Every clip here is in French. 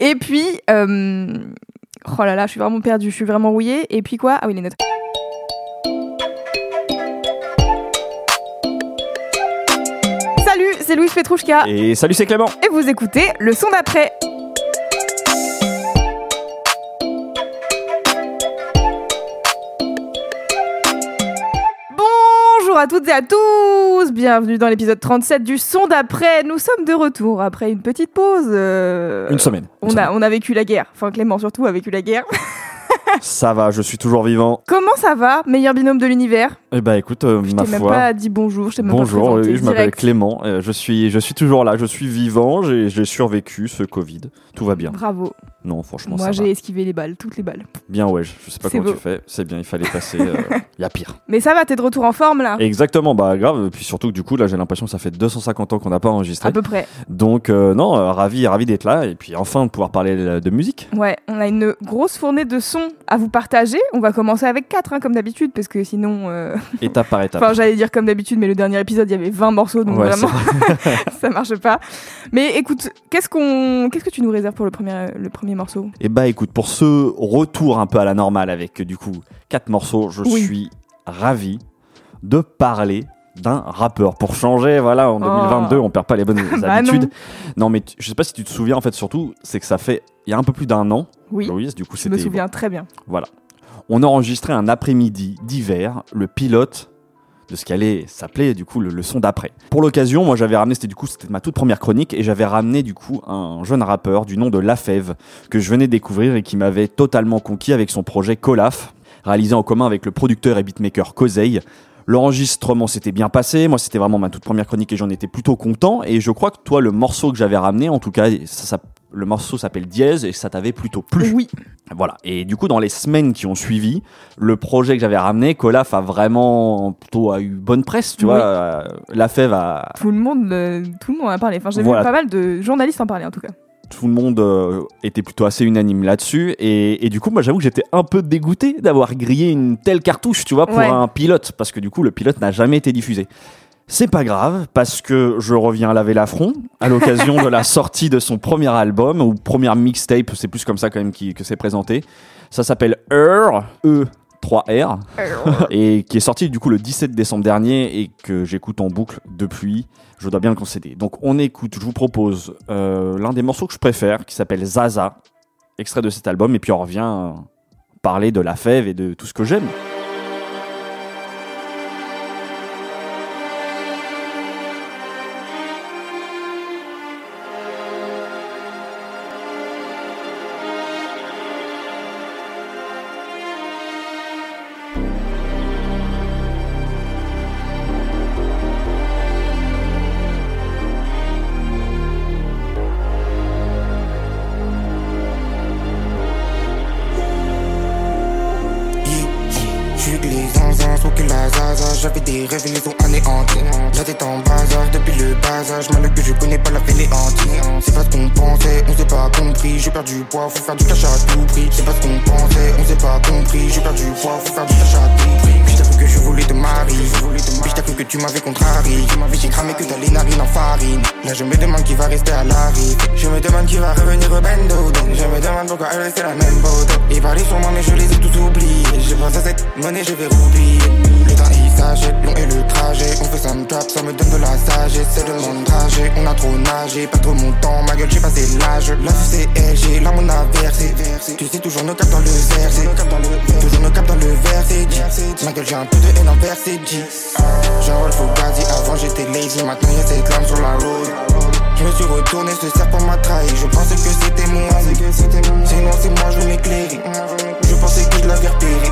Et puis, euh... oh là là, je suis vraiment perdue, je suis vraiment rouillée. Et puis quoi? Ah oui, les notes. Salut, c'est Louis Petrouchka. Et salut, c'est Clément. Et vous écoutez le son d'après. Bonjour à toutes et à tous, bienvenue dans l'épisode 37 du son d'après. Nous sommes de retour après une petite pause. euh, Une semaine. On a, on a vécu la guerre, enfin Clément surtout a vécu la guerre. Ça va, je suis toujours vivant. Comment ça va, meilleur binôme de l'univers? Eh bah écoute, euh, Je ma t'ai même foi. pas dit bonjour, je t'ai même Bonjour, pas je m'appelle. Clément. euh, je suis, je suis toujours là. Je suis vivant. J'ai survécu ce Covid. Tout va bien. Bravo, Non, franchement, moi j'ai esquivé les balles, toutes les balles. Bien, ouais. Je je sais pas comment beau. tu fais. C'est bien. Il fallait passer. Il y a pire. Mais ça va, t'es de retour en forme là Exactement. Bah grave. Et puis surtout que du coup, là, j'ai l'impression que ça fait 250 ans qu'on n'a pas enregistré. À peu près. Donc euh, non, euh, ravi, ravi d'être là. Et puis enfin de pouvoir parler euh, de musique. Ouais, on a une grosse fournée de sons à vous partager. On va commencer avec 4 comme d'habitude, parce que sinon. euh, Étape par étape. Enfin, j'allais dire comme d'habitude, mais le dernier épisode, il y avait 20 morceaux, donc Ouais, vraiment, ça marche pas. Mais écoute, qu'est-ce qu'on, qu'est-ce que tu nous réserves pour le premier, le premier morceau Et bah écoute, pour ce retour un peu à la normale avec du coup quatre morceaux, je Oui. suis ravi de parler d'un rappeur. Pour changer, voilà, en 2022, on perd pas les bonnes. Bah habitudes. Non. mais tu- je sais pas si tu te souviens, en fait, surtout, c'est que ça fait, il y a un peu plus d'un an, Oui, Louise, du coup, je me c'était. souviens très bien. Voilà. On a enregistré un après-midi d'hiver, le pilote de ce qui allait s'appeler du coup le, le son d'après. Pour l'occasion, moi j'avais ramené, c'était du coup c'était ma toute première chronique et j'avais ramené du coup un jeune rappeur du nom de Lafève que je venais découvrir et qui m'avait totalement conquis avec son projet Colaf, réalisé en commun avec le producteur et beatmaker Kozeil. L'enregistrement s'était bien passé, moi c'était vraiment ma toute première chronique et j'en étais plutôt content et je crois que toi le morceau que j'avais ramené en tout cas ça, ça- le morceau s'appelle Dièse et ça t'avait plutôt plu. Oui, Voilà. Et du coup, dans les semaines qui ont suivi, le projet que j'avais ramené, Colaf a vraiment plutôt a eu bonne presse, tu Oui. vois. Euh, La Fève a, tout le monde, euh, tout le monde en a parlé. Enfin, j'ai Voilà. vu pas mal de journalistes en parler en tout cas. tout le monde euh, était plutôt assez unanime là-dessus. Et, et du coup, moi, j'avoue que j'étais un peu dégoûté d'avoir grillé une telle cartouche, tu vois, pour Ouais. un pilote, parce que du coup, le pilote n'a jamais été diffusé. C'est pas grave, parce que je reviens laver l'affront à l'occasion de la sortie de son premier album, ou première mixtape, c'est plus comme ça quand même qui- que c'est présenté. Ça s'appelle ER, E 3R, et qui est sorti du coup le 17 décembre dernier et que j'écoute en boucle depuis, je dois bien le concéder. Donc on écoute, je vous propose euh, l'un des morceaux que je préfère, qui s'appelle Zaza, extrait de cet album, et puis on revient euh, parler de la fève et de tout ce que j'aime. Poids, faut faire du cash à tout prix. C'est pas ce qu'on pensait, on s'est pas compris. J'ai perdu du poids, faut faire du cash à tout prix. Puis je t'avoue que je voulais te marier Puis je t'avoue que tu m'avais contrarié. Puis j'ai cramé que t'as les narines en farine. Là je me demande qui va rester à la Je me demande qui va revenir au Donc je me demande pourquoi elle restait la même botte Ils parlaient sur moi mais je les ai tous oubliés. Je pense à cette monnaie je vais roupiller Le il s'achète, long est le trajet. On fait ça me tape, ça me donne de la sagesse. C'est de mon trajet, on a trop nagé. Pas trop mon temps, ma gueule j'ai passé l'âge. La c'est LG, là on a Tu sais toujours nos caps dans le verset Toujours nos caps dans le verset Ma gueule j'ai un peu de haine envers Genre il faut gazi, avant j'étais lazy. Maintenant y'a cette lame sur la road je me suis retourné, ce serpent m'a trahi. Je pensais que c'était moi Sinon c'est moi je m'éclairais je pensais que je l'avais repéré.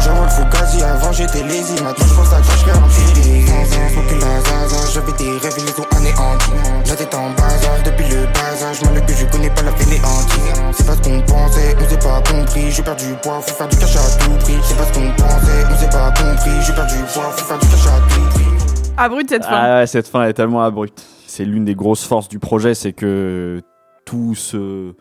J'envoie le quasi avant j'étais lazy, maintenant je pense à quoi je vais empirer. Smoke la zaza, j'avais des rêves, ils les ont anéantis. La tête en bazar depuis le âge, mal que je connais pas la fainéantise. C'est pas ce qu'on pensait, on s'est pas compris. J'ai perdu poids, faut faire du cash à tout prix. C'est pas ce qu'on pensait, on s'est pas compris. J'ai perdu poids, faut faire du cash à tout prix. Abrupte cette fin. Ah ouais, cette fin est tellement abrupte. C'est l'une des grosses forces du projet, c'est que tout se. tout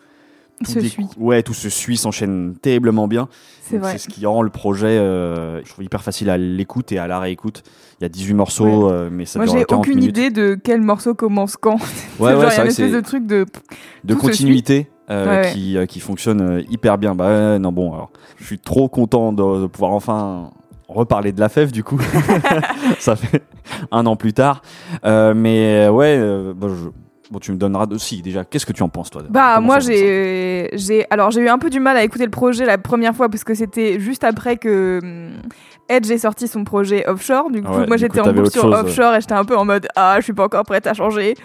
Se suit. Ouais, tout se suit, s'enchaîne terriblement bien. C'est vrai. C'est ce qui rend le projet, euh, je trouve, hyper facile à l'écoute et à la réécoute. Il y a 18 morceaux, euh, mais ça Moi, dure j'ai 40 aucune minutes. idée de quel morceau commence quand. Ouais, C'est ouais, genre, y a une espèce de truc de. de tout se continuité euh, Ouais, ouais. qui, euh, qui fonctionne hyper bien. Bah ouais, non, bon, alors, je suis trop content de, de pouvoir enfin reparler de la fève du coup. ça fait un an plus tard. Euh, mais ouais, euh, bah, je- bon, tu me donneras aussi déjà. Qu'est-ce que tu en penses toi Bah moi j'ai j'ai alors j'ai eu un peu du mal à écouter le projet la première fois parce que c'était juste après que hum, Edge ait sorti son projet offshore. Du coup Ouais, moi j'étais en boucle sur chose, ouais. offshore et j'étais un peu en mode ah je suis pas encore prête à changer.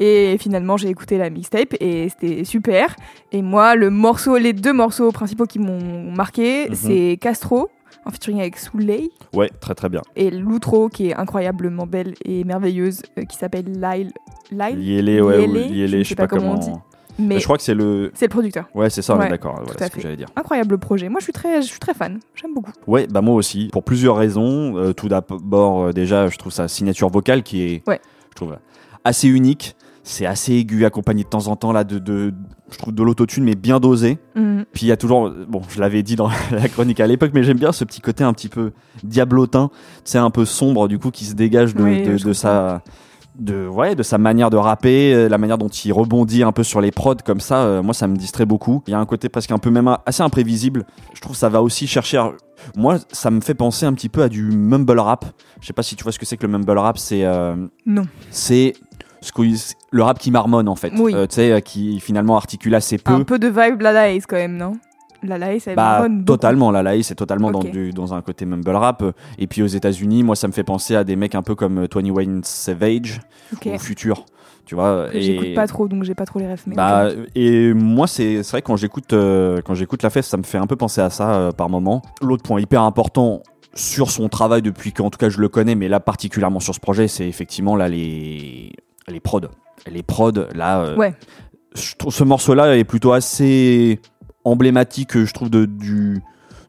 Et finalement j'ai écouté la mixtape et c'était super. Et moi le morceau les deux morceaux principaux qui m'ont marqué Mhm. c'est Castro en featuring avec Souley Ouais, très très bien. et L'Outro qui est incroyablement belle et merveilleuse euh, qui s'appelle Lyle Lyle? Liélé, ouais, ou Liélé, liélé, je ne sais pas comment. on dit. mais Je crois que c'est le. c'est le producteur. Ouais, c'est ça, on est Ouais, d'accord. Voilà ce que j'allais dire. Incroyable projet. Moi, je suis très, je suis très fan. J'aime beaucoup. Ouais, bah moi aussi, pour plusieurs raisons. Euh, tout d'abord, euh, déjà, je trouve sa signature vocale qui est, Ouais. je trouve, assez unique. C'est assez aigu, accompagné de temps en temps là de, de je trouve de l'autotune, mais bien dosé. Mhm. Puis il y a toujours, bon, je l'avais dit dans la chronique à l'époque, mais j'aime bien ce petit côté un petit peu diablotin, c'est un peu sombre du coup qui se dégage de, Oui, de, je de sa, de ouais, de sa manière de rapper, euh, la manière dont il rebondit un peu sur les prods comme ça. euh, moi, ça me distrait beaucoup. Il y a un côté presque un peu même assez imprévisible. Je trouve que ça va aussi chercher. à- Moi, ça me fait penser un petit peu à du mumble rap. Je sais pas si tu vois ce que c'est que le mumble rap. C'est euh, Non. c'est le rap qui marmonne en fait. Oui. Euh, tu sais, euh, qui finalement articule assez peu. Un peu de vibe Lalaïs quand même, non? Lalaïs, elle Bah, beaucoup. totalement, la laï, c'est totalement dans, du, dans un côté mumble rap. Et puis aux États-Unis, moi, ça me fait penser à des mecs un peu comme euh, Tony Wayne Savage Ok. ou Future, tu vois. Et, J'écoute pas trop, donc j'ai pas trop les refs. Bah, et moi, c'est vrai que quand j'écoute euh, quand j'écoute la fête, ça me fait un peu penser à ça euh, par moment. L'autre point hyper important sur son travail depuis qu'en tout cas je le connais, mais là particulièrement sur ce projet, c'est effectivement là les les prods. Les prods, là. euh, Ouais. je trouve ce morceau-là est plutôt assez emblématique, je trouve, de, du,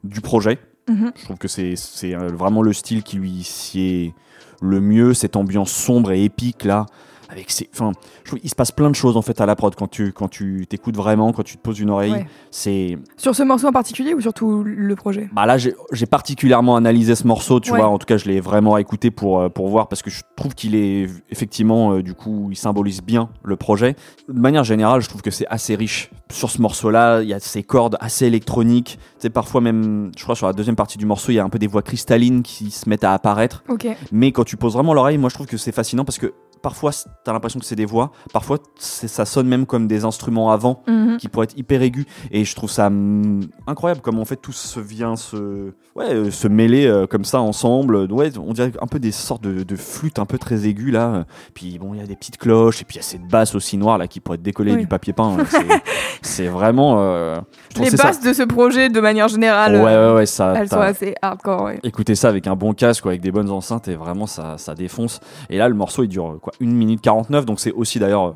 du projet. Mhm. Je trouve que c'est c'est, euh, vraiment le style qui lui sied le mieux, cette ambiance sombre et épique là. Avec ses, enfin, je trouve il se passe plein de choses en fait à la prod quand tu quand tu t'écoutes vraiment, quand tu te poses une oreille. Ouais. C'est Sur ce morceau en particulier ou sur tout le projet? Bah là j'ai particulièrement analysé ce morceau, tu Ouais. vois. En tout cas, je l'ai vraiment écouté pour euh, pour voir parce que je trouve qu'il est effectivement euh, du coup il symbolise bien le projet. De manière générale, je trouve que c'est assez riche sur ce morceau-là. Il y a ces cordes assez électroniques. Sais, parfois même, je crois sur la deuxième partie du morceau, il y a un peu des voix cristallines qui se mettent à apparaître. Ok. Mais quand tu poses vraiment l'oreille, moi je trouve que c'est fascinant parce que parfois t'as l'impression que c'est des voix, parfois ça sonne même comme des instruments avant Mhm. qui pourraient être hyper aigus. Et je trouve ça hum, incroyable comment en fait tout se vient se, ouais, euh, se mêler euh, comme ça ensemble. Ouais, on dirait un peu des sortes de, de flûtes un peu très aiguës là. Puis bon, il y a des petites cloches et puis il y a cette basse aussi noire là qui pourrait être décollée Oui. du papier peint. C'est- C'est vraiment. euh, je Les ça. basses de ce projet, de manière générale, Ouais, ouais, ouais, ça. elles sont assez hardcore. Ouais. Écoutez ça avec un bon casque avec des bonnes enceintes et vraiment ça, ça défonce. Et là le morceau il dure quoi 1 minute 49 donc c'est aussi d'ailleurs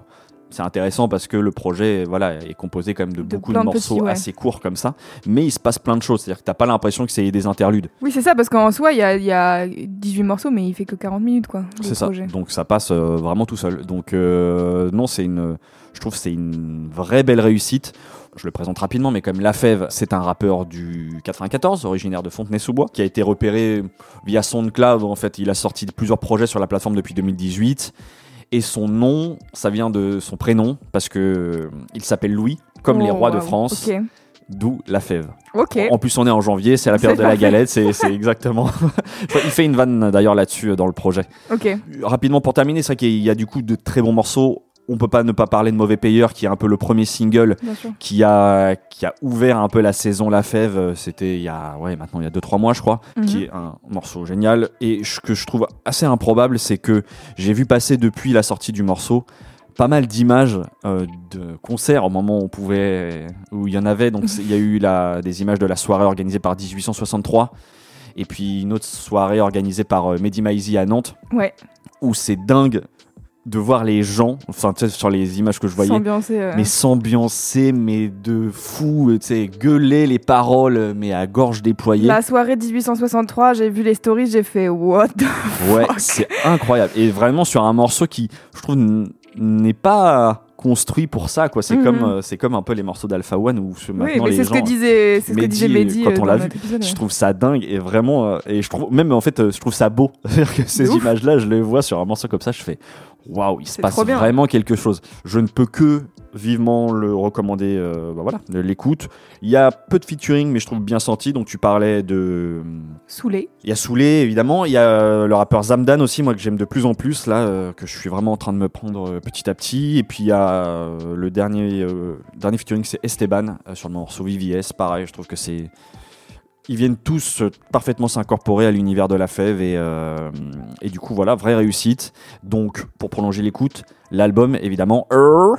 c'est intéressant parce que le projet voilà est composé quand même de, De beaucoup de morceaux petits, ouais. assez courts comme ça mais il se passe plein de choses c'est-à-dire que t'as pas l'impression que c'est des interludes Oui, c'est ça, parce qu'en soi, il y a, il y a 18 morceaux, mais il fait que 40 minutes, quoi. c'est ça donc ça passe euh, vraiment tout seul donc euh, non c'est une je trouve que c'est une vraie belle réussite je le présente rapidement, mais comme Lafèvre, c'est un rappeur du 94, originaire de Fontenay-sous-Bois, qui a été repéré via SoundCloud. En fait, il a sorti plusieurs projets sur la plateforme depuis 2018. Et son nom, ça vient de son prénom, parce que euh, il s'appelle Louis, comme les Oh, rois de. France, d'où Lafèvre. Ok. En plus, on est en janvier, c'est la période de la galette, c'est c'est exactement. il fait une vanne d'ailleurs là-dessus euh, dans le projet. Rapidement pour terminer, c'est vrai qu'il y a du coup de très bons morceaux. On peut pas ne pas parler de Mauvais Payeur, qui est un peu le premier single qui a, qui a ouvert un peu la saison La Fève. euh, C'était il y a, ouais, maintenant il y a 2-3 mois, je crois, Mhm. qui est un morceau génial. Et ce que je trouve assez improbable, c'est que j'ai vu passer depuis la sortie du morceau pas mal d'images euh, de concerts au moment où on pouvait, où il y en avait. Donc il y a eu la, des images de la soirée organisée par 1863 et puis une autre soirée organisée par euh, Mehdi Maizi à Nantes Ouais, où c'est dingue de voir les gens, enfin tu sais, sur les images que je voyais, s'ambiancer. euh, mais s'ambiancer, mais de fou, tu sais, gueuler les paroles, mais à gorge déployée. La soirée de 1863, j'ai vu les stories, j'ai fait what the Ouais, c'est incroyable. Et vraiment sur un morceau qui, je trouve, n'est pas construit pour ça, quoi. C'est Mhm. comme, euh, c'est comme un peu les morceaux d'Alpha One où ce- Oui, maintenant mais les c'est ce gens. que disait, c'est ce que disait Mehdi quand euh, on dans l'a vu, épisode, Je trouve ça dingue et vraiment, euh, et je trouve même en fait, euh, je trouve ça beau. C'est-à-dire que ces ouf. images-là, je les vois sur un morceau comme ça, je fais waouh, il se passe vraiment quelque chose. Je ne peux que vivement le recommander. euh, bah voilà, l'écoute. Il y a peu de featuring, mais je trouve bien senti. Donc tu parlais de Saoulé. il y a Soulé, évidemment. Il y a euh, le rappeur Zamdan aussi, moi, que j'aime de plus en plus, là, euh, que je suis vraiment en train de me prendre euh, petit à petit. Et puis, il y a euh, le dernier, euh, dernier featuring, c'est Esteban, euh, sur le morceau VVS. Pareil, je trouve que c'est. Ils viennent tous euh, parfaitement s'incorporer à l'univers de la fève. Et, euh, et du coup, voilà, vraie réussite. Donc, pour prolonger l'écoute, l'album, évidemment, Err.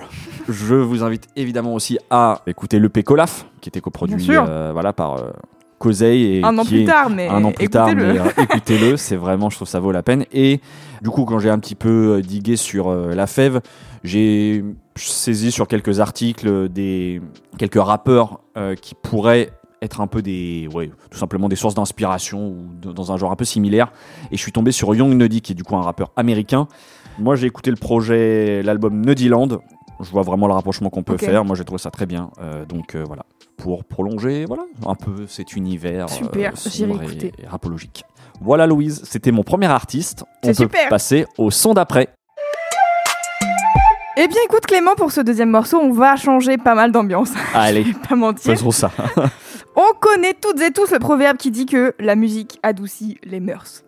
Je vous invite évidemment aussi à écouter le Colaf, qui était coproduit euh, voilà, par. euh, Cosey et Un an plus est- tard, mais un an plus tard, écoutez-le. mais euh, écoutez-le, c'est vraiment, je trouve ça vaut la peine. Et du coup, quand j'ai un petit peu euh, digué sur euh, la fève, j'ai saisi sur quelques articles euh, des quelques rappeurs euh, qui pourraient être un peu des, ouais, tout simplement des sources d'inspiration ou de- dans un genre un peu similaire. Et je suis tombé sur Young Nuddy, qui est du coup un rappeur américain. Moi, j'ai écouté le projet, l'album Nuddyland. Je vois vraiment le rapprochement qu'on peut faire. Moi, j'ai trouvé ça très bien. Euh, donc euh, voilà, pour prolonger, voilà, un peu cet univers Super, euh, sombre et- et rapologique. Voilà, Louise, c'était mon premier artiste. On peut super. passer au son d'après. Eh bien, écoute Clément, pour ce deuxième morceau, on va changer pas mal d'ambiance. Allez, Je vais pas mentir. faisons ça. On connaît toutes et tous le proverbe qui dit que la musique adoucit les mœurs.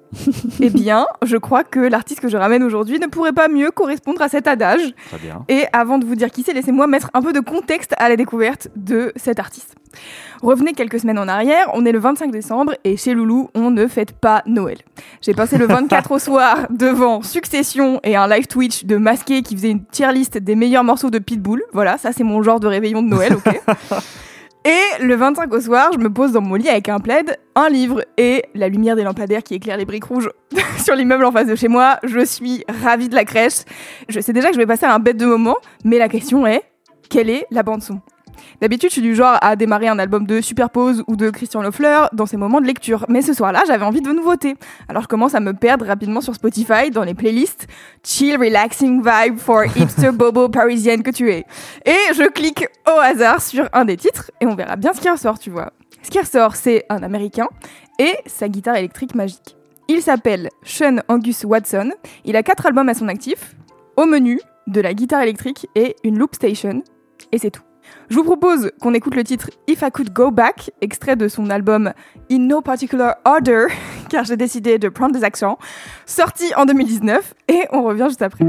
eh bien, je crois que l'artiste que je ramène aujourd'hui ne pourrait pas mieux correspondre à cet adage. Très bien. Et avant de vous dire qui c'est, laissez-moi mettre un peu de contexte à la découverte de cet artiste. Revenez quelques semaines en arrière, on est le 25 décembre et chez Loulou, on ne fête pas Noël. J'ai passé le 24 au soir devant Succession et un live Twitch de Masqué qui faisait une tier list des meilleurs morceaux de Pitbull. Voilà, ça c'est mon genre de réveillon de Noël, ok Et le 25 au soir, je me pose dans mon lit avec un plaid, un livre et la lumière des lampadaires qui éclaire les briques rouges sur l'immeuble en face de chez moi. Je suis ravie de la crèche. Je sais déjà que je vais passer un bête de moment, mais la question est quelle est la bande son D'habitude, je suis du genre à démarrer un album de Superpose ou de Christian Lefleur dans ces moments de lecture. Mais ce soir-là, j'avais envie de nouveautés. Alors je commence à me perdre rapidement sur Spotify dans les playlists Chill Relaxing Vibe for Hipster Bobo Parisienne que tu es. Et je clique au hasard sur un des titres et on verra bien ce qui ressort, tu vois. Ce qui ressort, c'est un Américain et sa guitare électrique magique. Il s'appelle Sean Angus Watson. Il a quatre albums à son actif. Au menu, de la guitare électrique et une loop station. Et c'est tout. Je vous propose qu'on écoute le titre If I Could Go Back, extrait de son album In No Particular Order, car j'ai décidé de prendre des accents, sorti en 2019, et on revient juste après.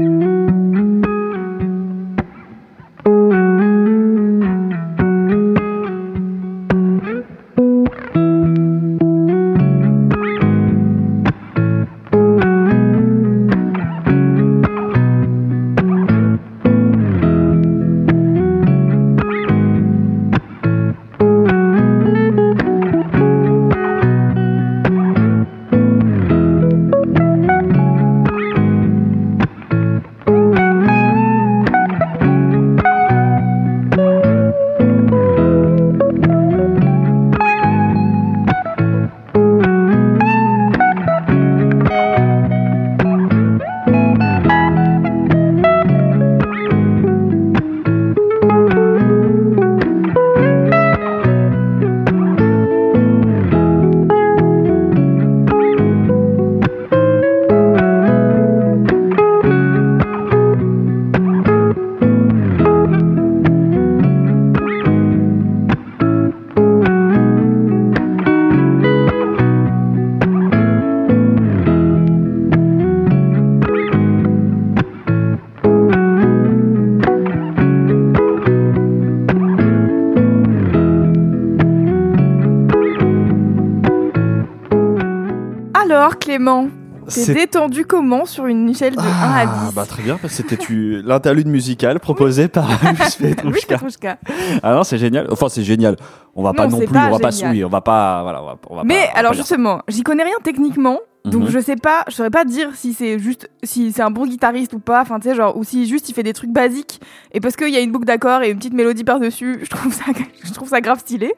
Clément, T'es détendu comment sur une échelle de 1 à Ah, 10 bah très bien, parce que c'était l'interlude musical proposé par Oui, Petrouchka. Petrouchka. Ah non, c'est génial. Enfin, c'est génial. On va pas Non, plus, pas on va pas on va pas, voilà, on va, on va pas- Mais alors pas justement, j'y connais rien techniquement, donc Mhm. je sais pas, je saurais pas dire si c'est juste si c'est un bon guitariste ou pas, enfin tu sais genre ou si juste il fait des trucs basiques et parce qu'il y a une boucle d'accords et une petite mélodie par dessus, je trouve ça je trouve ça grave stylé.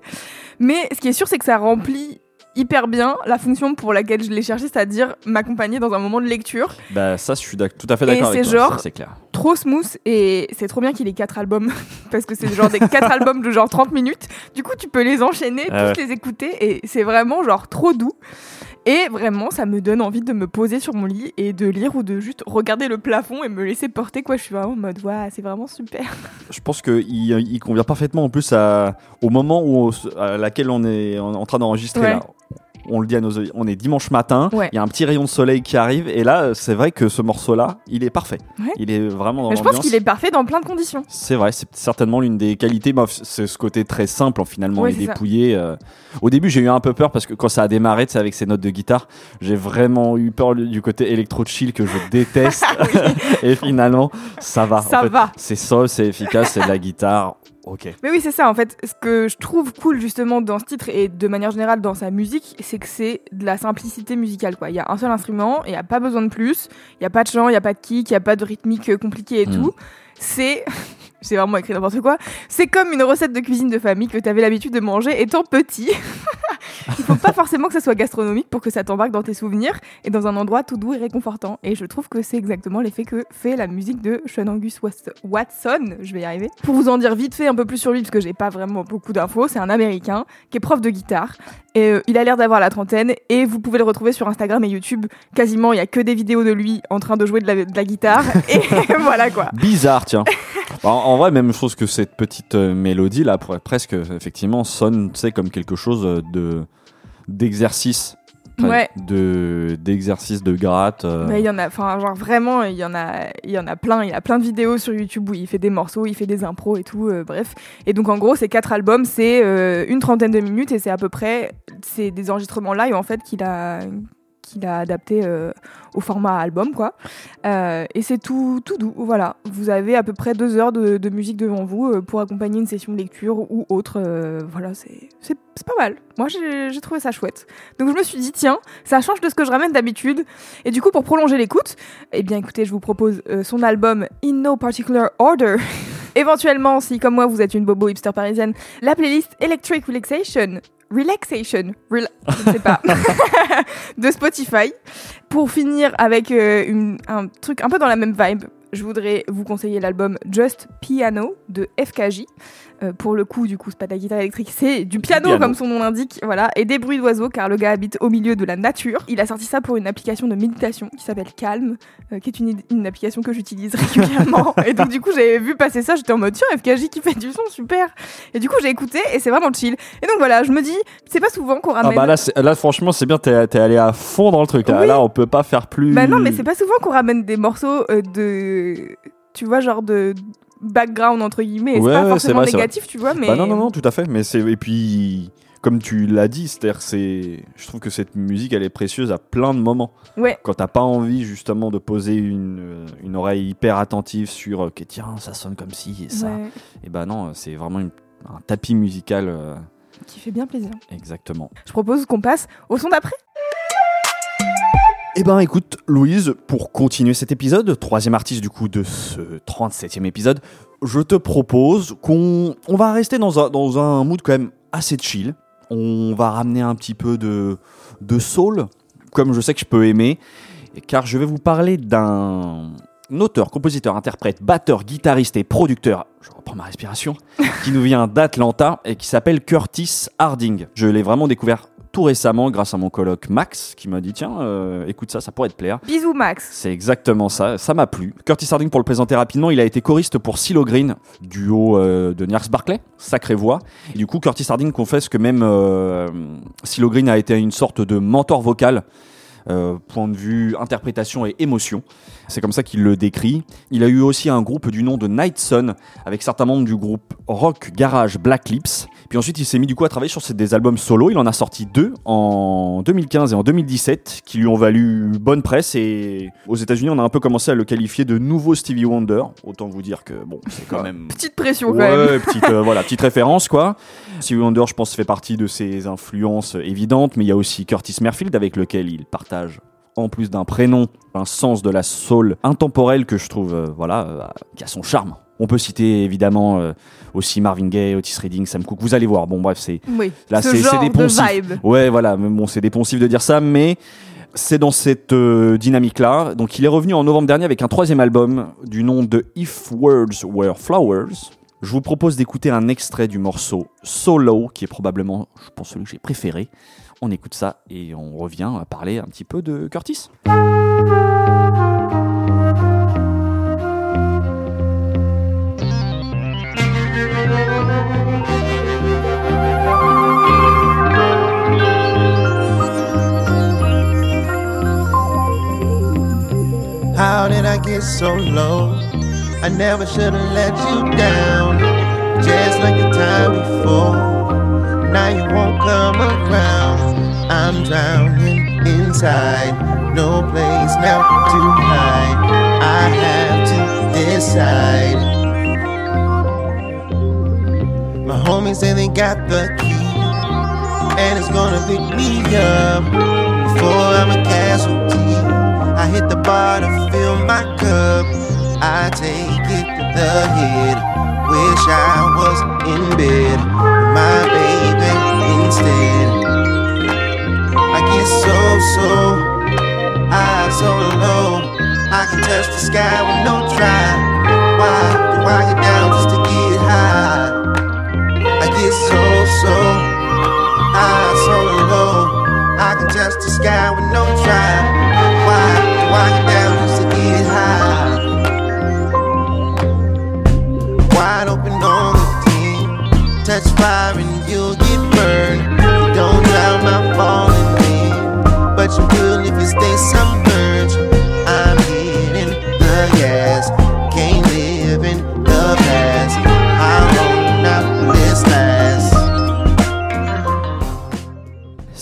Mais ce qui est sûr c'est que ça remplit hyper bien la fonction pour laquelle je l'ai cherché, c'est-à-dire m'accompagner dans un moment de lecture. Bah ça, je suis tout à fait d'accord avec c'est toi. c'est clair. Trop smooth et c'est trop bien qu'il ait quatre albums parce que c'est genre des quatre albums de genre 30 minutes. Du coup, tu peux les enchaîner, Ah tous les écouter et c'est vraiment genre trop doux. Et vraiment, ça me donne envie de me poser sur mon lit et de lire ou de juste regarder le plafond et me laisser porter quoi. Je suis vraiment en mode, waouh, c'est vraiment super. Je pense qu'il il convient parfaitement en plus à, au moment où à laquelle on est en, en train d'enregistrer. Ouais. là. On le dit à nos on est dimanche matin, il Ouais. y a un petit rayon de soleil qui arrive et là, c'est vrai que ce morceau-là, il est parfait. Ouais. Il est vraiment dans Mais je pense qu'il est parfait dans plein de conditions. C'est vrai, c'est certainement l'une des qualités. Bah, c'est ce côté très simple, finalement, Ouais, et dépouillé. euh. Au début, j'ai eu un peu peur parce que quand ça a démarré, avec ces notes de guitare, j'ai vraiment eu peur du côté électro-chill que je déteste. et finalement, ça va. Ça En fait, va. C'est sol, c'est efficace, c'est de la guitare. Ok. Mais oui, c'est ça en fait. Ce que je trouve cool justement dans ce titre et de manière générale dans sa musique, c'est que c'est de la simplicité musicale quoi. Il y a un seul instrument, il n'y a pas besoin de plus, il n'y a pas de chant, il n'y a pas de kick, il n'y a pas de rythmique compliquée et Mm. tout. C'est. J'ai vraiment écrit n'importe quoi. C'est comme une recette de cuisine de famille que tu avais l'habitude de manger étant petit. Il faut pas forcément que ça soit gastronomique pour que ça t'embarque dans tes souvenirs et dans un endroit tout doux et réconfortant. Et je trouve que c'est exactement l'effet que fait la musique de Sean Angus Watson. Je vais y arriver. Pour vous en dire vite fait un peu plus sur lui, parce que j'ai pas vraiment beaucoup d'infos, c'est un Américain qui est prof de guitare. Et euh, il a l'air d'avoir la trentaine et vous pouvez le retrouver sur Instagram et YouTube. Quasiment, il y a que des vidéos de lui en train de jouer de la, de la guitare. Et voilà quoi. Bizarre, tiens. Bah, en, en vrai, même chose que cette petite euh, mélodie là, pourrait presque effectivement sonne, comme quelque chose euh, de d'exercice, Enfin, Ouais. de d'exercice de gratte. euh. Mais il y en a, enfin, genre vraiment, il y en a, il y en a plein. Il y a plein de vidéos sur YouTube où il fait des morceaux, il fait des impros et tout, euh, bref. Et donc en gros, ces quatre albums, c'est euh, une trentaine de minutes et c'est à peu près, c'est des enregistrements live en fait qu'il a, qu'il a adapté euh, au format album, quoi. Euh, et c'est tout, tout doux. Voilà, vous avez à peu près deux heures de, musique devant vous euh, pour accompagner une session de lecture ou autre. voilà, c'est, pas mal. Moi, j'ai, trouvé ça chouette. Donc je me suis dit, tiens, ça change de ce que je ramène d'habitude. Et du coup, pour prolonger l'écoute, eh bien écoutez, je vous propose son album In No Particular Order. Éventuellement, si comme moi vous êtes une bobo hipster parisienne, la playlist Electric Relaxation. Relaxation, rela- je ne sais pas, de Spotify. Pour finir avec euh, un truc un peu dans la même vibe, je voudrais vous conseiller l'album Just Piano de FKJ. Euh, pour le coup, du coup, c'est pas de la guitare électrique, c'est du piano, piano. comme son nom l'indique, voilà, et des bruits d'oiseaux car le gars habite au milieu de la nature. Il a sorti ça pour une application de méditation qui s'appelle Calm, euh, qui est une, une application que j'utilise régulièrement. et donc du coup, j'avais vu passer ça, j'étais en mode tiens, FKJ qui fait du son, super. Et du coup, j'ai écouté et c'est vraiment chill. Et donc voilà, je me dis, c'est pas souvent qu'on Ah ramène. bah là, franchement, c'est bien, t'es t'es allé à fond dans le truc. Là, Oui. Là, on peut pas faire plus. Bah non, mais c'est pas souvent qu'on ramène des morceaux euh, de. Tu vois, genre de background entre guillemets. Et Ouais, c'est pas forcément vrai, négatif, tu vois, mais. Bah non, non, non, tout à fait. Mais c'est et puis, comme tu l'as dit, c'est-à-dire, c'est, je trouve que cette musique, elle est précieuse à plein de moments. Ouais. Quand t'as pas envie justement de poser une, euh, une oreille hyper attentive sur, ok, tiens, ça sonne comme ci et ça. Ouais, Et bah non, c'est vraiment une- un tapis musical. euh, qui fait bien plaisir. exactement. Je propose qu'on passe au son d'après. Eh ben écoute, Louise, pour continuer cet épisode, troisième artiste du coup de ce 37e épisode, je te propose qu'on on va rester dans un, dans un mood quand même assez chill. On va ramener un petit peu de, de soul, comme je sais que je peux aimer, car je vais vous parler d'un auteur, compositeur, interprète, batteur, guitariste et producteur, je reprends ma respiration, qui nous vient d'Atlanta et qui s'appelle Curtis Harding. Je l'ai vraiment découvert tout récemment grâce à mon coloc Max qui m'a dit tiens euh, écoute ça ça pourrait te plaire Bisous, Max. c'est exactement ça, ça m'a plu. Curtis Harding, pour le présenter rapidement, il a été choriste pour CeeLo Green, duo euh, de Nierks Barclay, sacrée voix. Et du coup, Curtis Harding confesse que même euh, CeeLo Green a été une sorte de mentor vocal, euh, point de vue interprétation et émotion. C'est comme ça qu'il le décrit. Il a eu aussi un groupe du nom de Night Sun, avec certains membres du groupe rock garage Black Lips. Puis ensuite, il s'est mis du coup à travailler sur des albums solo. Il en a sorti deux en 2015 et en 2017, qui lui ont valu bonne presse. Et aux États-Unis, on a un peu commencé à le qualifier de nouveau Stevie Wonder. Autant vous dire que bon, c'est quand même. Petite pression quand même. Ouais, petite, euh, voilà, petite référence quoi. Stevie Wonder, je pense, fait partie de ses influences évidentes, mais il y a aussi Curtis Merfield avec lequel il partage, en plus d'un prénom, un sens de la soul intemporel que je trouve, euh, voilà, euh, qui a son charme. On peut citer évidemment euh, aussi Marvin Gaye, Otis Redding, Sam Cooke. Vous allez voir. Bon, bref, c'est Oui, Là, ce c'est- genre des de poncifs. vibe. Ouais, voilà, bon, c'est dépensif de dire ça, mais c'est dans cette euh, dynamique-là. Donc, il est revenu en novembre dernier avec un troisième album du nom de If Words Were Flowers. Je vous propose d'écouter un extrait du morceau Solo, qui est probablement, je pense, celui que j'ai préféré. On écoute ça et on revient à parler un petit peu de Curtis. How did I get so low? I never should have let you down. Just like the time before. Now you won't come around. I'm drowning inside. No place now to hide. I have to decide. My homies say they got the key. And it's gonna pick me up before I'm a casualty. I hit the bar to fill my cup. I take it to the head. Wish I was in bed my baby instead. So high, so low. I can touch the sky with no try. Why do I get down just to get high? I get so, so high, so low. I can touch the sky with no try. Why do I get down just to get high?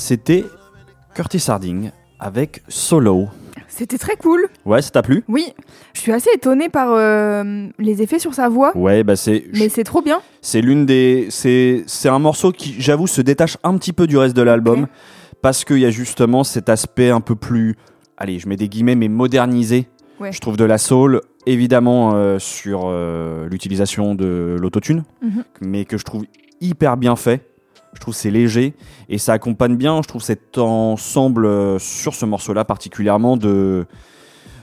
C'était Curtis Harding avec Solo. C'était très cool. Ouais, ça t'a plu? Oui, je suis assez étonnée par euh, les effets sur sa voix, Ouais, bah c'est. mais c'est trop bien. C'est l'une des. C'est un morceau qui, j'avoue, se détache un petit peu du reste de l'album. Parce qu'il y a justement cet aspect un peu plus. Allez, je mets des guillemets, mais modernisé. Ouais. Je trouve de la soul, évidemment, euh, sur euh, l'utilisation de l'autotune, Mhm. mais que je trouve hyper bien fait. Je trouve c'est léger et ça accompagne bien, je trouve, cet ensemble euh, sur ce morceau-là particulièrement de,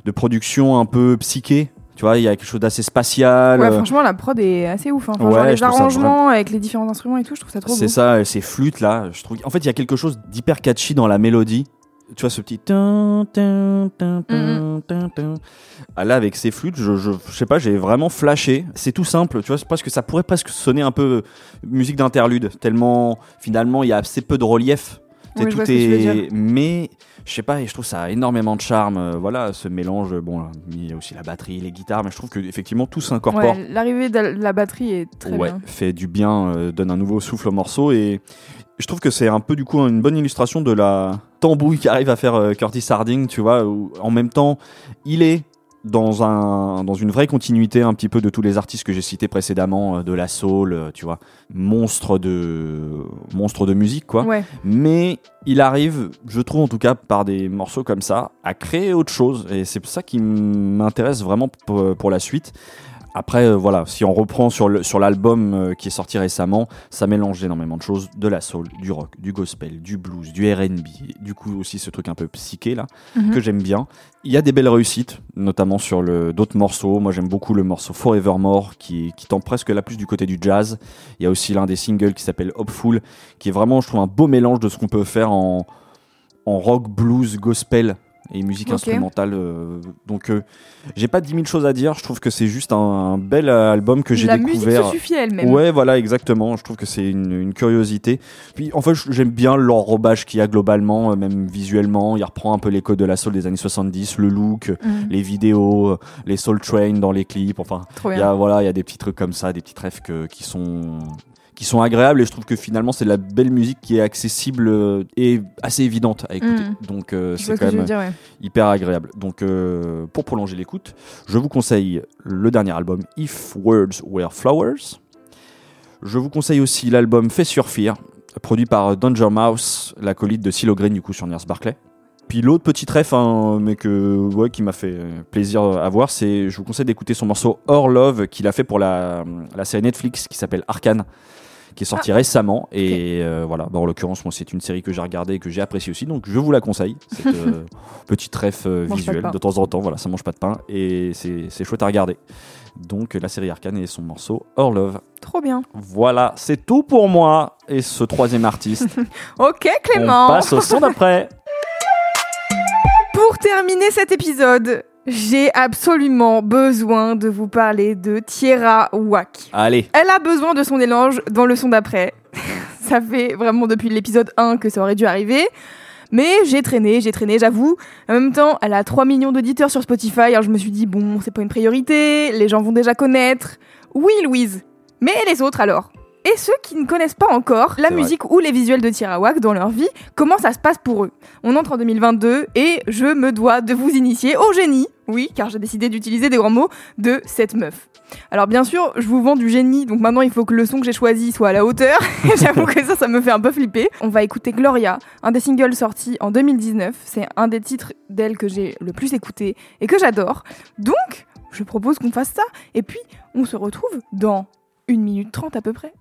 de production un peu psyché. Tu vois, il y a quelque chose d'assez spatial. Ouais, euh, franchement, la prod est assez ouf. hein. Enfin, Ouais, genre, les ça arrangements avec les différents instruments et tout, je trouve ça trop C'est beau. ça, euh, ces flûtes là. Je trouve. En fait, il y a quelque chose d'hyper catchy dans la mélodie. Tu vois ce petit. tin, tin, tin, tin, tin, tin. Ah, là, avec ces flûtes, je, je, je sais pas, j'ai vraiment flashé. C'est tout simple, tu vois. Parce que ça pourrait presque sonner un peu musique d'interlude, tellement finalement il y a assez peu de relief. Tout est. Mais je sais pas, et je trouve ça a énormément de charme. euh, Voilà, ce mélange. Bon, il y a aussi la batterie, les guitares, mais je trouve que effectivement tout s'incorpore Ouais, L'arrivée de la batterie est très ouais, bien. fait du bien, euh, donne un nouveau souffle au morceau et je trouve que c'est un peu du coup une bonne illustration de la tambouille qu'arrive à faire euh, Curtis Harding, tu vois, où en même temps il est dans un dans une vraie continuité un petit peu de tous les artistes que j'ai cités précédemment, euh, de la soul, euh, tu vois, monstre de monstre de musique quoi. Ouais. Mais il arrive, je trouve en tout cas par des morceaux comme ça, à créer autre chose. Et c'est ça qui m'intéresse vraiment pour la suite. Après, euh, voilà, si on reprend sur le- sur l'album euh, qui est sorti récemment, ça mélange énormément de choses, de la soul, du rock, du gospel, du blues, du R&B, du coup aussi ce truc un peu psyché là, Mhm. que j'aime bien. Il y a des belles réussites, notamment sur le d'autres morceaux. Moi, j'aime beaucoup le morceau Forevermore qui qui tend presque là plus du côté du jazz. Il y a aussi l'un des singles qui s'appelle Hopeful, qui est vraiment, je trouve, un beau mélange de ce qu'on peut faire en en rock, blues, gospel et musique instrumentale. euh, donc, euh, j'ai pas 10 000 choses à dire. Je trouve que c'est juste un, un bel euh, album que j'ai La découvert. musique se suffit elle-même. Ouais, voilà, exactement. Je trouve que c'est une, une curiosité. Puis, en fait, j'aime bien l'enrobage qu'il y a globalement, euh, même visuellement. Il reprend un peu les codes de la soul des années 70, le look, Mm, les vidéos, les soul train dans les clips. Enfin, il y a voilà, il y a des petits trucs comme ça, des petits rêves que- qui sont qui sont agréables et je trouve que finalement c'est de la belle musique qui est accessible euh, et assez évidente à écouter. Mm. Donc euh, c'est quand même dire, ouais. hyper agréable. Donc euh, pour prolonger l'écoute, je vous conseille le dernier album If Words Were Flowers. Je vous conseille aussi l'album Your Fear, produit par Danger Mouse, l'acolyte de Silo Green du coup sur Nurse Barclay. Puis l'autre petit ref, hein, mais que ouais, qui m'a fait plaisir à voir, c'est je vous conseille d'écouter son morceau Or Love qu'il a fait pour la, la série Netflix qui s'appelle Arcane, qui est sortie récemment. Et euh, voilà, Bah, en l'occurrence, moi c'est une série que j'ai regardée et que j'ai appréciée aussi, donc je vous la conseille. Cette euh, petite ref euh, de visuelle de temps en temps, voilà, ça mange pas de pain et c'est c'est chouette à regarder. Donc la série Arcane et son morceau Or Love. Trop bien. Voilà, c'est tout pour moi et ce troisième artiste. Ok On Clément. passe au son d'après. Pour terminer cet épisode, j'ai absolument besoin de vous parler de Tierra Wack. Allez. Elle a besoin de son élange dans le son d'après. ça fait vraiment depuis l'épisode 1 que ça aurait dû arriver. Mais j'ai traîné, j'ai traîné, j'avoue. En même temps, elle a 3 millions d'auditeurs sur Spotify, alors je me suis dit, bon, c'est pas une priorité, les gens vont déjà connaître. Oui, Louise. Mais les autres alors? Et ceux qui ne connaissent pas encore la vrai. musique ou les visuels de Tirawak dans leur vie, comment ça se passe pour eux? On entre en 2022 et je me dois de vous initier au génie, oui, car j'ai décidé d'utiliser des grands mots, de cette meuf. Alors bien sûr, je vous vends du génie, donc maintenant il faut que le son que j'ai choisi soit à la hauteur. J'avoue que ça, ça me fait un peu flipper. On va écouter Gloria, un des singles sortis en 2019. C'est un des titres d'elle que j'ai le plus écouté et que j'adore. Donc, je propose qu'on fasse ça. Et puis, on se retrouve dans 1 minute 30 à peu près.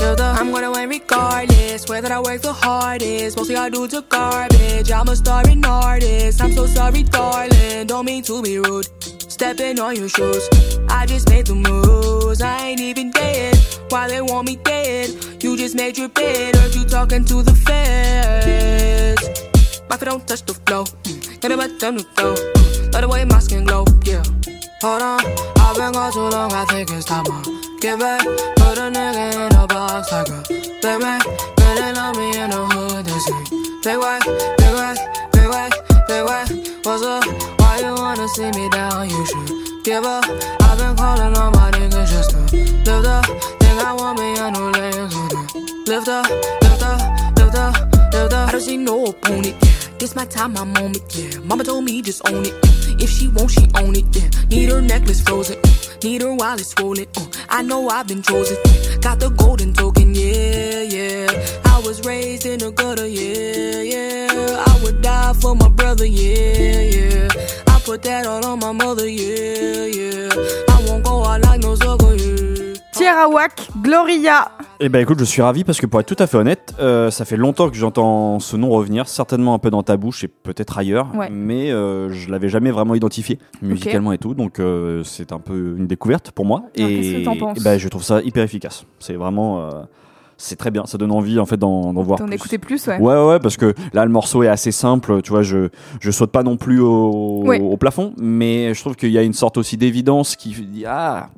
I'm gonna win regardless. Whether I work the hardest, mostly I do to garbage. I'm a starving artist. I'm so sorry, darling. Don't mean to be rude. Stepping on your shoes. I just made the moves. I ain't even dead. Why they want me dead? You just made your bed. Heard you talking to the feds. My feet don't touch the floor. Mm. Get it back down the door. Mm. The way my skin glow. Yeah. Hold on, I've been gone too long. I think it's time to get back. Put a nigga in a box like a big man. Really love me in the hood. They say, big whack, big whack, big whack, big whack. What's up? Why you wanna see me down? You should give up. I've been calling on my niggas just to lift up. Think I want me a new with. Lift up, lift up, lift up, lift up. I don't see no opponent. Yeah. This my time, my moment. Yeah. Mama told me just own it. Uh, If she won't, she own it. Yeah. Need her necklace frozen. Uh, Need her wallet swollen. Uh, I know I've been chosen. Got the golden token. Yeah, yeah. I was raised in the gutter. Yeah, yeah. I would die for my brother. Yeah, yeah. I put that all on my mother. Yeah, yeah. I won't go out like no sucker. Tierra Wack, Gloria. Eh ben écoute, je suis ravi parce que pour être tout à fait honnête, euh, ça fait longtemps que j'entends ce nom revenir, certainement un peu dans ta bouche et peut-être ailleurs, Ouais. mais euh, je l'avais jamais vraiment identifié musicalement et tout, donc euh, c'est un peu une découverte pour moi. Alors, et que penses eh ben, je trouve ça hyper efficace. C'est vraiment, euh, c'est très bien. Ça donne envie en fait d'en d'en voir plus. écoutais plus, ouais. Ouais, ouais, ouais, parce que là, le morceau est assez simple, tu vois, je, je saute pas non plus au, Ouais. au plafond, mais je trouve qu'il y a une sorte aussi d'évidence qui dit, ah,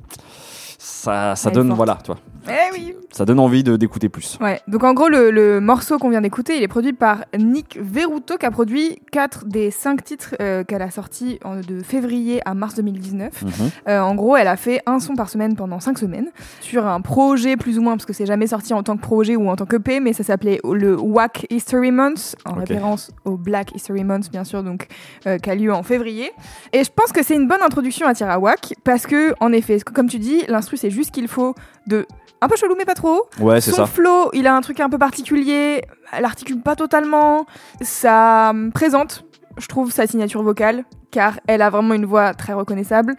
ça, ça donne, forte. voilà, tu vois, Eh oui. ça donne envie de- d'écouter plus. Ouais, donc en gros, le, le morceau qu'on vient d'écouter, il est produit par Nick Verruto, qui a produit 4 des 5 titres euh, qu'elle a sortis en- de février à mars 2019. Mhm. Euh, en gros, elle a fait un son par semaine pendant 5 semaines, sur un projet plus ou moins, parce que c'est jamais sorti en tant que projet ou en tant que P, mais ça s'appelait le WAC History Month, en référence au Black History Month, bien sûr, donc euh, qui a lieu en février. Et je pense que c'est une bonne introduction à Tira WAC, parce que, en effet, comme tu dis, l'instru, c'est juste qu'il faut de un peu chelou, mais pas trop. Ouais, c'est Son ça. flow, il a un truc un peu particulier. Elle articule pas totalement. Ça hum, présente, je trouve, sa signature vocale, car elle a vraiment une voix très reconnaissable.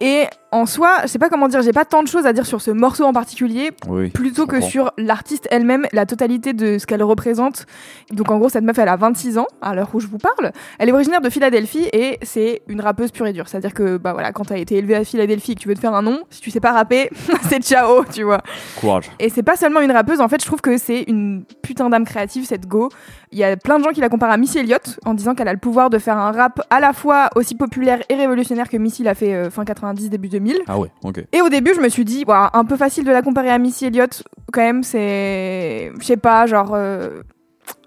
Et en soi, je sais pas comment dire, j'ai pas tant de choses à dire sur ce morceau en particulier, Oui. plutôt que sur l'artiste elle-même, la totalité de ce qu'elle représente. Donc en gros, cette meuf, elle a 26 ans à l'heure où je vous parle. Elle est originaire de Philadelphie et c'est une rappeuse pure et dure. C'est-à-dire que bah voilà, quand t'as été élevée à Philadelphie et que tu veux te faire un nom, si tu sais pas rapper, c'est ciao, tu vois. Courage. Et c'est pas seulement une rappeuse, en fait, je trouve que c'est une putain d'âme créative, cette Go. Il y a plein de gens qui la comparent à Missy Elliott en disant qu'elle a le pouvoir de faire un rap à la fois aussi populaire et révolutionnaire que Missy l'a fait euh, fin 90, début 2000. Ah ouais, ok. Et au début, je me suis dit, Ouah, un peu facile de la comparer à Missy Elliott, quand même, c'est. Je sais pas, genre. euh,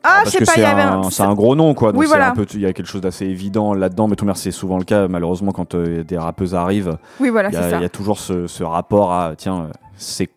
Ah, Parce que pas, il c'est y avait un, un. c'est un gros nom, quoi. Donc Oui, c'est voilà. un peu- il y a quelque chose d'assez évident là-dedans, mais tout c'est souvent le cas. Malheureusement, quand euh, des rappeuses arrivent, Oui, voilà, il y, c'est a- ça. il y a toujours ce, ce rapport à, tiens, euh, c'est,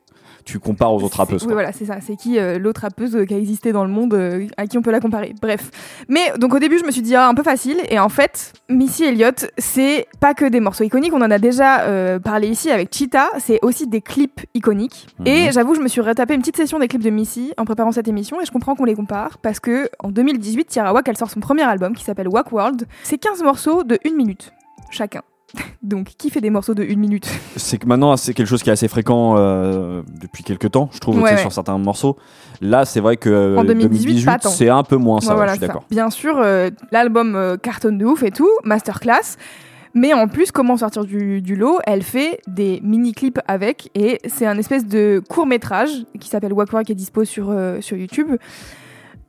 tu compares aux autres rappeuses. Oui, voilà, c'est ça. C'est qui euh, l'autre rappeuse euh, qui a existé dans le monde, euh, à qui on peut la comparer. Bref. Mais donc au début, je me suis dit, ah, un peu facile. Et en fait, Missy Elliott, c'est pas que des morceaux iconiques. On en a déjà euh, parlé ici avec Cheetah. C'est aussi des clips iconiques. Mhm. Et j'avoue, je me suis retapé une petite session des clips de Missy en préparant cette émission. Et je comprends qu'on les compare. Parce que en 2018, Tierra Wack, elle sort son premier album qui s'appelle Wack World. C'est 15 morceaux de 1 minute chacun. Donc, qui fait des morceaux de 1 minute C'est que maintenant, c'est quelque chose qui est assez fréquent euh, depuis quelques temps, je trouve, Ouais, ouais. sur certains morceaux. Là, c'est vrai que euh, En 2018, pas tant. c'est un peu moins ça, Ouais, voilà, je suis d'accord. Bien sûr, euh, l'album cartonne de ouf et tout, masterclass. Mais en plus, comment sortir du, du lot Elle fait des mini-clips avec, et c'est un espèce de court-métrage qui s'appelle Walk qui est dispo sur, sur YouTube.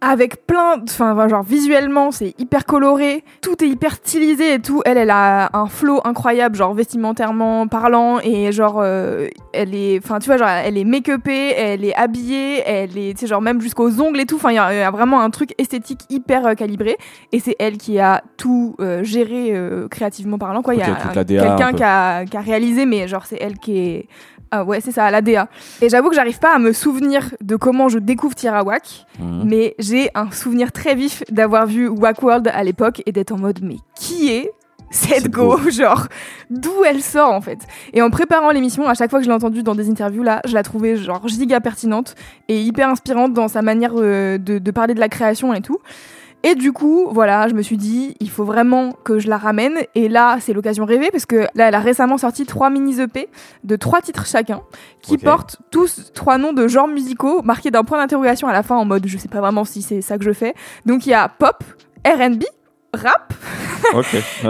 Avec plein, enfin, genre visuellement, c'est hyper coloré, tout est hyper stylisé et tout. Elle, elle a un flow incroyable, genre vestimentairement parlant, et genre, euh, elle est, enfin, tu vois, genre, elle est make-upée, elle est habillée, elle est, tu sais, genre, même jusqu'aux ongles et tout. Enfin, il y, a il y a vraiment un truc esthétique hyper euh, calibré. Et c'est elle qui a tout euh, géré créativement parlant, quoi. Il y a quelqu'un qui a réalisé, mais genre, c'est elle qui est. Ah ouais, c'est ça, la DA. Et j'avoue que j'arrive pas à me souvenir de comment je découvre Tierra Wack, Mhm. mais j'ai un souvenir très vif d'avoir vu Wack World à l'époque et d'être en mode, mais qui est cette go, genre d'où elle sort en fait? Et en préparant l'émission, à chaque fois que je l'ai entendue dans des interviews là, je la trouvais genre giga pertinente et hyper inspirante dans sa manière euh, de, de parler de la création et tout. Et du coup, voilà, je me suis dit, il faut vraiment que je la ramène. Et là, c'est l'occasion rêvée parce que là, elle a récemment sorti trois mini EP de trois titres chacun, qui portent tous trois noms de genres musicaux marqués d'un point d'interrogation à la fin en mode, je sais pas vraiment si c'est ça que je fais. Donc il y a pop, R&B, rap,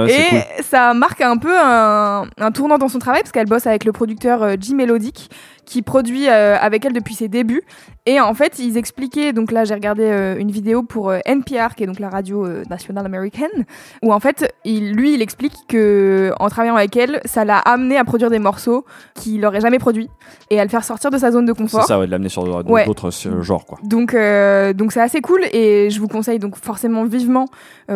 et cool. ça marque un peu un, un tournant dans son travail parce qu'elle bosse avec le producteur euh, Jim Melodic qui produit euh, avec elle depuis ses débuts. Et en fait, ils expliquaient, donc là j'ai regardé euh, une vidéo pour euh, NPR, qui est donc la radio euh, nationale américaine, où en fait, il, lui, il explique que en travaillant avec elle, ça l'a amené à produire des morceaux qu'il n'aurait jamais produits et à le faire sortir de sa zone de C'est confort. ça, ouais, de l'amener sur d'autres Ouais. euh, genres, quoi. Donc, donc c'est assez cool et je vous conseille donc forcément vivement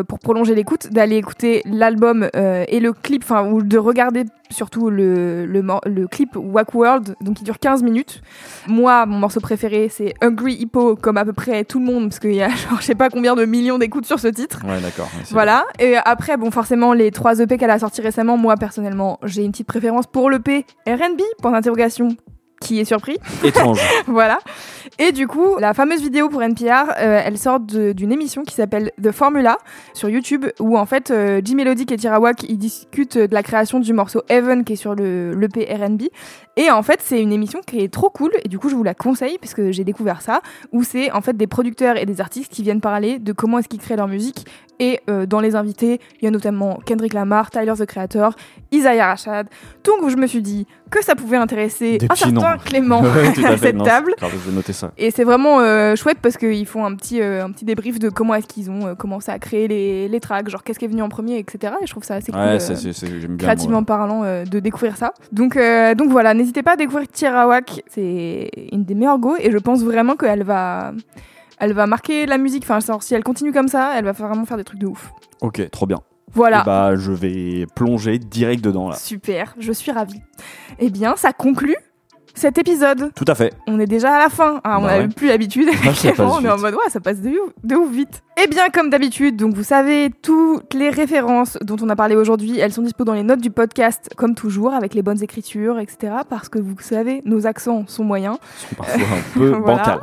pour prolonger l'écoute d'aller écouter l'album et le clip, enfin ou de regarder surtout le, le, le clip Wack World, donc qui dure 15 minutes. Moi, mon morceau préféré c'est Hungry Hippo, comme à peu près tout le monde, parce qu'il y a genre je sais pas combien de millions d'écoutes sur ce titre. Ouais, d'accord. Voilà. Et après, bon, forcément, les trois EP qu'elle a sortis récemment, moi, personnellement, j'ai une petite préférence pour l'EP R&B, point d'interrogation, qui est surpris. Étrange. voilà. Et du coup, la fameuse vidéo pour NPR, euh, elle sort d'une émission qui s'appelle The Formula sur YouTube, où en fait, euh, Jim Melodic et Tirawak, ils discutent de la création du morceau Heaven, qui est sur le l'EP R&B. Et en fait, c'est une émission qui est trop cool, et du coup, je vous la conseille, parce que j'ai découvert ça, où c'est en fait des producteurs et des artistes qui viennent parler de comment est-ce qu'ils créent leur musique. Et euh, dans les invités, il y a notamment Kendrick Lamar, Tyler the Creator, Isaiah Rashad. Donc je me suis dit que ça pouvait intéresser Des un certain noms. Clément Ouais, à cette non, table. c'est grave, je vais noter ça. Et c'est vraiment euh, chouette parce qu'ils font un petit, euh, un petit débrief de comment est-ce qu'ils ont euh, commencé à créer les, les tracks, genre qu'est-ce qui est venu en premier, etc. Et je trouve ça assez cool. Créativement moi. parlant de découvrir ça. Donc, euh, donc voilà, n'hésitez pas à découvrir Tirawak, c'est une des meilleures go et je pense vraiment qu'elle va, elle va marquer la musique. Enfin, si elle continue comme ça, elle va vraiment faire des trucs de ouf. Ok, trop bien. Voilà. Et bah, je vais plonger direct dedans, là. Super, je suis ravie. Eh bien, ça conclut cet épisode. Tout à fait. On est déjà à la fin. Ah, on Bah n'a ouais. plus l'habitude. On est en mode ouais, ça passe de ouf, de ouf vite. Eh bien, comme d'habitude, donc vous savez, toutes les références dont on a parlé aujourd'hui, elles sont dispo dans les notes du podcast, comme toujours, avec les bonnes écritures, etc. Parce que vous savez, nos accents sont moyens. Ils sont parfois un peu bancals.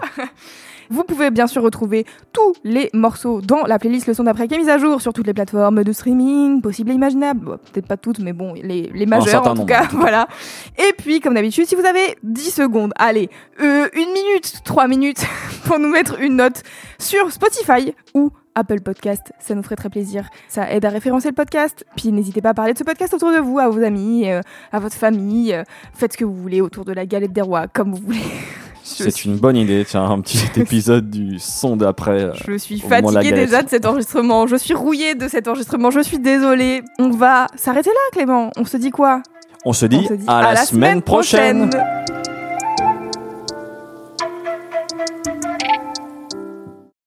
Vous pouvez bien sûr retrouver tous les morceaux dans la playlist Le son d'après qui est mise à jour sur toutes les plateformes de streaming, possibles et imaginables. Bon, Peut-être pas toutes, mais bon, les, les majeures certain en tout nombre, cas. en tout cas. Voilà. Et puis, comme d'habitude, si vous avez 10 secondes, allez, euh, une minute, trois minutes pour nous mettre une note sur Spotify ou Apple Podcast, ça nous ferait très plaisir. Ça aide à référencer le podcast. Puis n'hésitez pas à parler de ce podcast autour de vous, à vos amis, euh, à votre famille. euh, faites ce que vous voulez autour de la galette des rois, comme vous voulez. C'est une bonne idée, tiens, un petit épisode du son d'après. euh, Je suis fatiguée déjà de cet enregistrement. Je suis rouillée de cet enregistrement. Je suis désolée. On va s'arrêter là, Clément. On se dit quoi? On se dit, On se dit à, la, semaine prochaine. prochaine.